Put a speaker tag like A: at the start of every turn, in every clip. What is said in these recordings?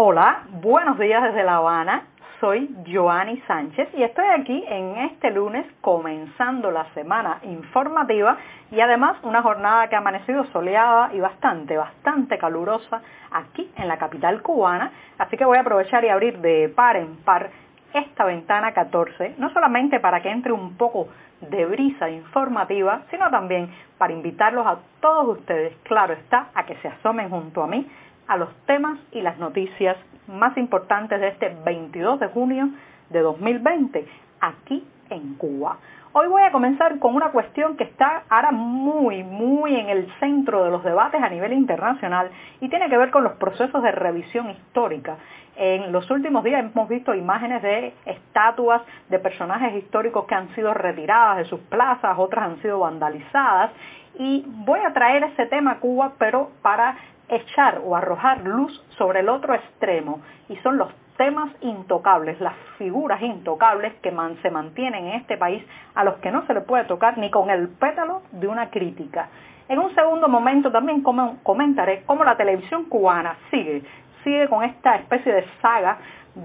A: Hola, buenos días desde La Habana. Soy Joanny Sánchez y estoy aquí en este lunes comenzando la semana informativa y además una jornada que ha amanecido soleada y bastante, bastante calurosa aquí en la capital cubana. Así que voy a aprovechar y abrir de par en par esta ventana 14, no solamente para que entre un poco de brisa informativa, sino también para invitarlos a todos ustedes, claro está, a que se asomen junto a mí a los temas y las noticias más importantes de este 22 de junio de 2020 aquí en Cuba. Hoy voy a comenzar con una cuestión que está ahora muy, muy en el centro de los debates a nivel internacional y tiene que ver con los procesos de revisión histórica. En los últimos días hemos visto imágenes de estatuas de personajes históricos que han sido retiradas de sus plazas, otras han sido vandalizadas y voy a traer ese tema a Cuba, pero para echar o arrojar luz sobre el otro extremo y son los temas intocables, las figuras intocables que se mantienen en este país a los que no se le puede tocar ni con el pétalo de una crítica. En un segundo momento también comentaré cómo la televisión cubana sigue, sigue con esta especie de saga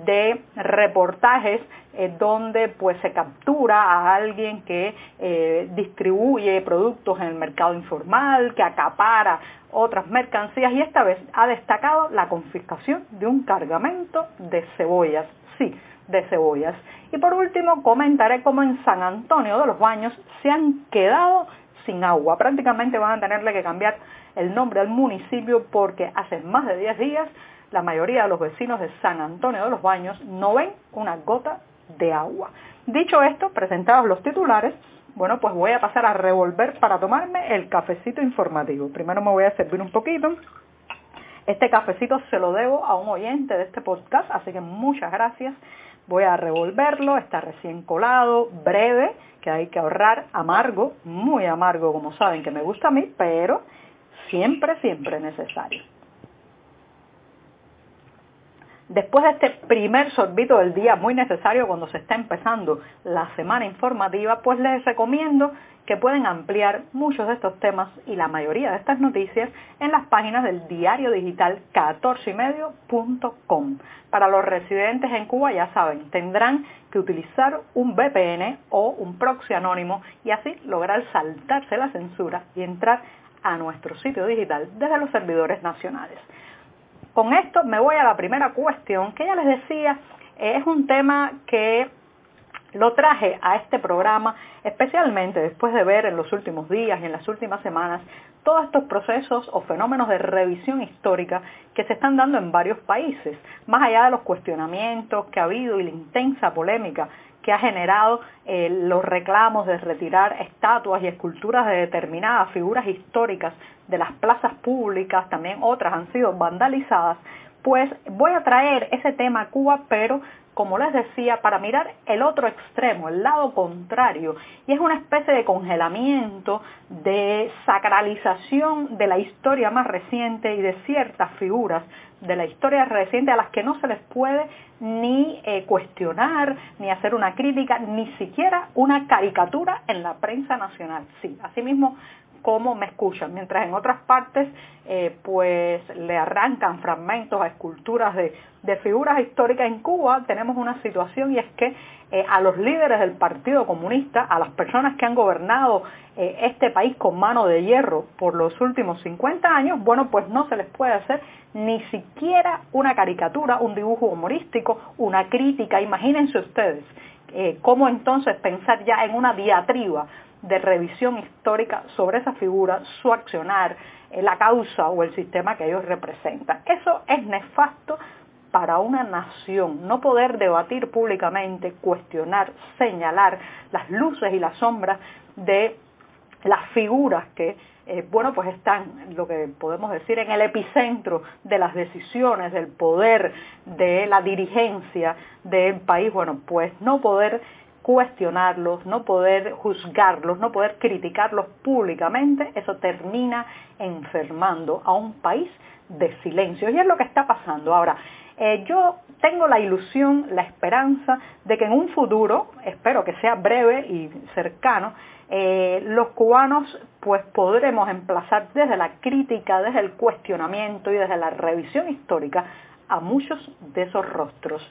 A: de reportajes eh, donde pues se captura a alguien que eh, distribuye productos en el mercado informal, que acapara otras mercancías y esta vez ha destacado la confiscación de un cargamento de cebollas. Sí, de cebollas. Y por último comentaré cómo en San Antonio de los Baños se han quedado sin agua. Prácticamente van a tenerle que cambiar el nombre al municipio porque hace más de 10 días la mayoría de los vecinos de San Antonio de los Baños no ven una gota de agua. Dicho esto, presentados los titulares, bueno, pues voy a pasar a revolver para tomarme el cafecito informativo. Primero me voy a servir un poquito. Este cafecito se lo debo a un oyente de este podcast, así que muchas gracias. Voy a revolverlo, está recién colado, breve, que hay que ahorrar, amargo, muy amargo como saben que me gusta a mí, pero siempre, siempre necesario. Después de este primer sorbito del día, muy necesario cuando se está empezando la semana informativa, pues les recomiendo que pueden ampliar muchos de estos temas y la mayoría de estas noticias en las páginas del diario digital 14ymedio.com. Para los residentes en Cuba, ya saben, tendrán que utilizar un VPN o un proxy anónimo y así lograr saltarse la censura y entrar a nuestro sitio digital desde los servidores nacionales. Con esto me voy a la primera cuestión, que ya les decía, es un tema que lo traje a este programa especialmente después de ver en los últimos días y en las últimas semanas todos estos procesos o fenómenos de revisión histórica que se están dando en varios países, más allá de los cuestionamientos que ha habido y la intensa polémica que ha generado eh, los reclamos de retirar estatuas y esculturas de determinadas figuras históricas de las plazas públicas, también otras han sido vandalizadas, pues voy a traer ese tema a Cuba, pero como les decía, para mirar el otro extremo, el lado contrario, y es una especie de congelamiento, de sacralización de la historia más reciente y de ciertas figuras de la historia reciente a las que no se les puede ni eh, cuestionar, ni hacer una crítica, ni siquiera una caricatura en la prensa nacional. Sí, asimismo cómo me escuchan, mientras en otras partes eh, pues le arrancan fragmentos a esculturas de, figuras históricas en Cuba, tenemos una situación y es que eh, a los líderes del Partido Comunista, a las personas que han gobernado eh, este país con mano de hierro por los últimos 50 años, bueno, pues no se les puede hacer ni siquiera una caricatura, un dibujo humorístico, una crítica, imagínense ustedes. cómo entonces pensar ya en una diatriba de revisión histórica sobre esa figura, su accionar, eh, la causa o el sistema que ellos representan. Eso es nefasto para una nación, no poder debatir públicamente, cuestionar, señalar las luces y las sombras de las figuras que, eh, bueno, pues están, lo que podemos decir, en el epicentro de las decisiones, del poder, de la dirigencia del país, bueno, pues no poder cuestionarlos, no poder juzgarlos, no poder criticarlos públicamente, eso termina enfermando a un país de silencio. Y es lo que está pasando. Ahora, eh, yo tengo la ilusión, la esperanza de que en un futuro, espero que sea breve y cercano, eh, los cubanos pues podremos emplazar desde la crítica, desde el cuestionamiento y desde la revisión histórica a muchos de esos rostros.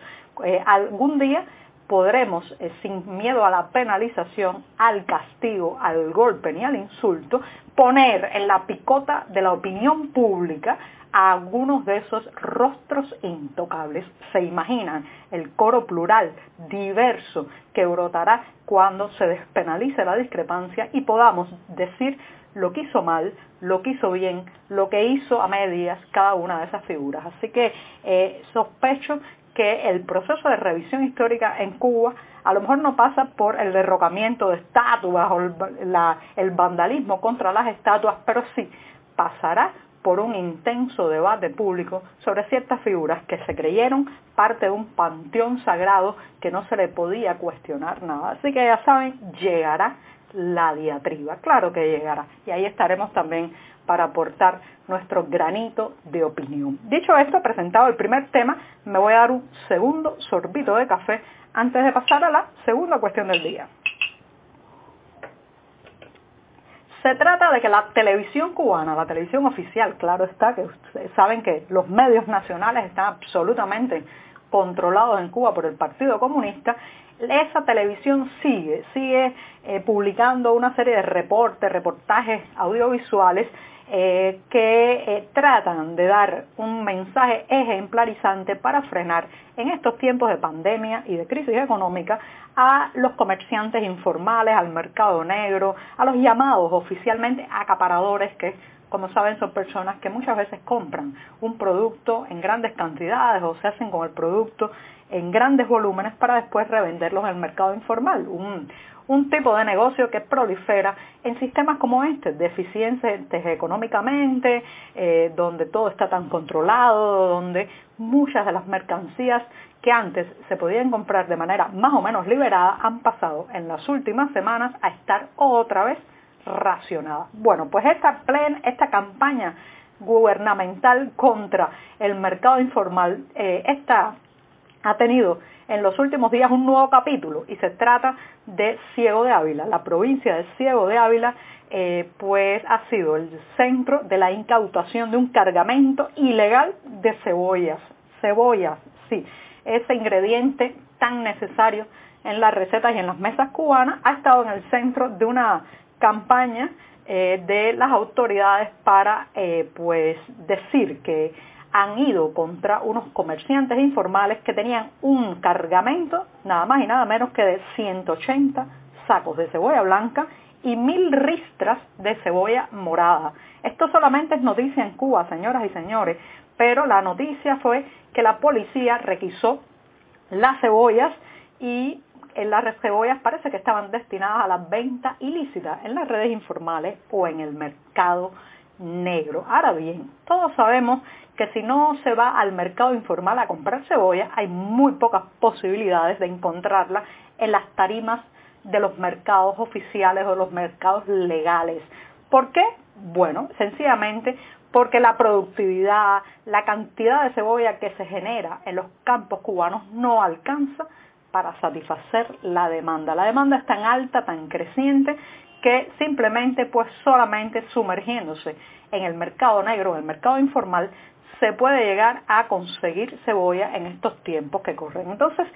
A: Eh, algún día podremos, eh, sin miedo a la penalización, al castigo, al golpe ni al insulto, poner en la picota de la opinión pública a algunos de esos rostros intocables. Se imaginan el coro plural, diverso, que brotará cuando se despenalice la discrepancia y podamos decir lo que hizo mal, lo que hizo bien, lo que hizo a medias cada una de esas figuras. Así que eh, sospecho que el proceso de revisión histórica en Cuba a lo mejor no pasa por el derrocamiento de estatuas o el vandalismo contra las estatuas, pero sí pasará por un intenso debate público sobre ciertas figuras que se creyeron parte de un panteón sagrado que no se le podía cuestionar nada. Así que ya saben, llegará la diatriba, claro que llegará. Y ahí estaremos también para aportar nuestro granito de opinión. Dicho esto, presentado el primer tema, me voy a dar un segundo sorbito de café antes de pasar a la segunda cuestión del día. Se trata de que la televisión cubana, la televisión oficial, claro está, que ustedes saben que los medios nacionales están absolutamente controlados en Cuba por el Partido Comunista, esa televisión sigue, sigue eh, publicando una serie de reportes, reportajes audiovisuales eh, que eh, tratan de dar un mensaje ejemplarizante para frenar en estos tiempos de pandemia y de crisis económica a los comerciantes informales, al mercado negro, a los llamados oficialmente acaparadores que como saben, son personas que muchas veces compran un producto en grandes cantidades o se hacen con el producto en grandes volúmenes para después revenderlos en el mercado informal. Un tipo de negocio que prolifera en sistemas como este, deficientes económicamente, eh, donde todo está tan controlado, donde muchas de las mercancías que antes se podían comprar de manera más o menos liberada han pasado en las últimas semanas a estar otra vez racionadas. Bueno, pues esta, esta campaña gubernamental contra el mercado informal, eh, esta ha tenido en los últimos días un nuevo capítulo y se trata de Ciego de Ávila. La provincia de Ciego de Ávila eh, pues ha sido el centro de la incautación de un cargamento ilegal de cebollas. Cebollas, sí, ese ingrediente tan necesario en las recetas y en las mesas cubanas ha estado en el centro de una campaña eh, de las autoridades para eh, pues decir que han ido contra unos comerciantes informales que tenían un cargamento, nada más y nada menos que de 180 sacos de cebolla blanca y mil ristras de cebolla morada. Esto solamente es noticia en Cuba, señoras y señores, pero la noticia fue que la policía requisó las cebollas y en las cebollas parece que estaban destinadas a la venta ilícita en las redes informales o en el mercado negro. Ahora bien, todos sabemos que si no se va al mercado informal a comprar cebolla, hay muy pocas posibilidades de encontrarla en las tarimas de los mercados oficiales o los mercados legales. ¿Por qué? Bueno, sencillamente porque la productividad, la cantidad de cebolla que se genera en los campos cubanos no alcanza para satisfacer la demanda. La demanda es tan alta, tan creciente, que simplemente pues solamente sumergiéndose en el mercado negro, en el mercado informal, se puede llegar a conseguir cebolla en estos tiempos que corren. Entonces,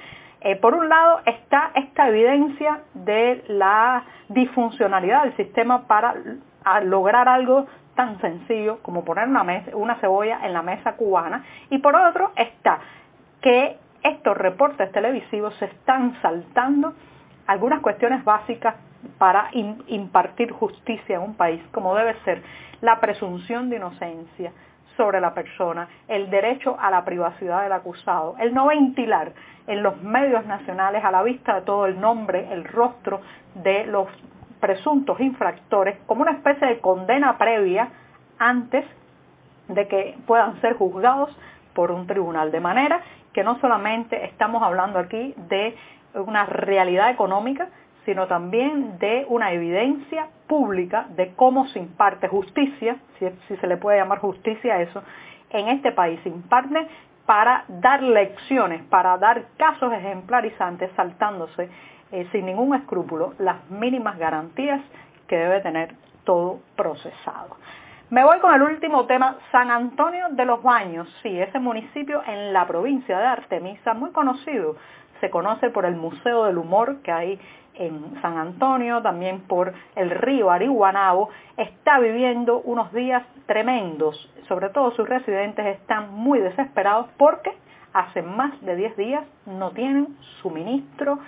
A: eh, por un lado está esta evidencia de la disfuncionalidad del sistema para lograr algo tan sencillo como poner una, una cebolla en la mesa cubana y por otro está que estos reportes televisivos se están saltando algunas cuestiones básicas para impartir justicia en un país, como debe ser la presunción de inocencia, sobre la persona, el derecho a la privacidad del acusado, el no ventilar en los medios nacionales a la vista de todo el nombre, el rostro de los presuntos infractores como una especie de condena previa antes de que puedan ser juzgados por un tribunal. De manera que no solamente estamos hablando aquí de una realidad económica, sino también de una evidencia pública de cómo se imparte justicia, si, se le puede llamar justicia a eso, en este país. Se imparte para dar lecciones, para dar casos ejemplarizantes, saltándose eh, sin ningún escrúpulo las mínimas garantías que debe tener todo procesado. Me voy con el último tema, San Antonio de los Baños. Sí, ese municipio en la provincia de Artemisa, muy conocido. Se conoce por el Museo del Humor que hay en San Antonio, también por el río Ariguanabo, está viviendo unos días tremendos. Sobre todo sus residentes están muy desesperados porque hace más de 10 días no tienen suministro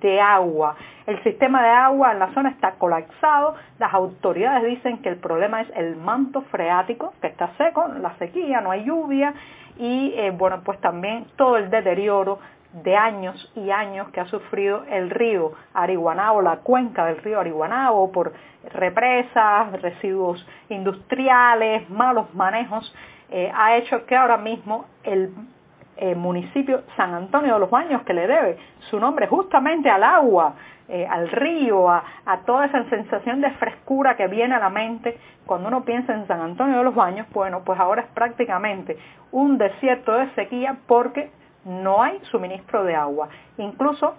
A: de agua. El sistema de agua en la zona está colapsado. Las autoridades dicen que el problema es el manto freático, que está seco, la sequía, no hay lluvia y eh, bueno, pues también todo el deterioro de años y años que ha sufrido el río Ariguanabo, la cuenca del río Ariguanabo por represas, residuos industriales, malos manejos, eh, ha hecho que ahora mismo el eh, municipio San Antonio de los Baños, que le debe su nombre justamente al agua, eh, al río, a, a, toda esa sensación de frescura que viene a la mente cuando uno piensa en San Antonio de los Baños, bueno, pues ahora es prácticamente un desierto de sequía porque no hay suministro de agua. Incluso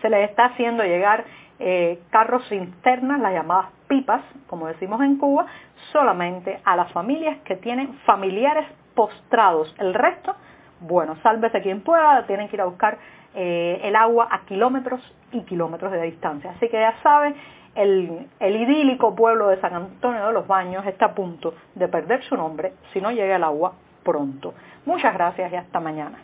A: se les está haciendo llegar eh, carros cisternas, las llamadas pipas, como decimos en Cuba, solamente a las familias que tienen familiares postrados. El resto, bueno, sálvese quien pueda, tienen que ir a buscar eh, el agua a kilómetros y kilómetros de distancia. Así que ya saben, el, idílico pueblo de San Antonio de los Baños está a punto de perder su nombre si no llega el agua pronto. Muchas gracias y hasta mañana.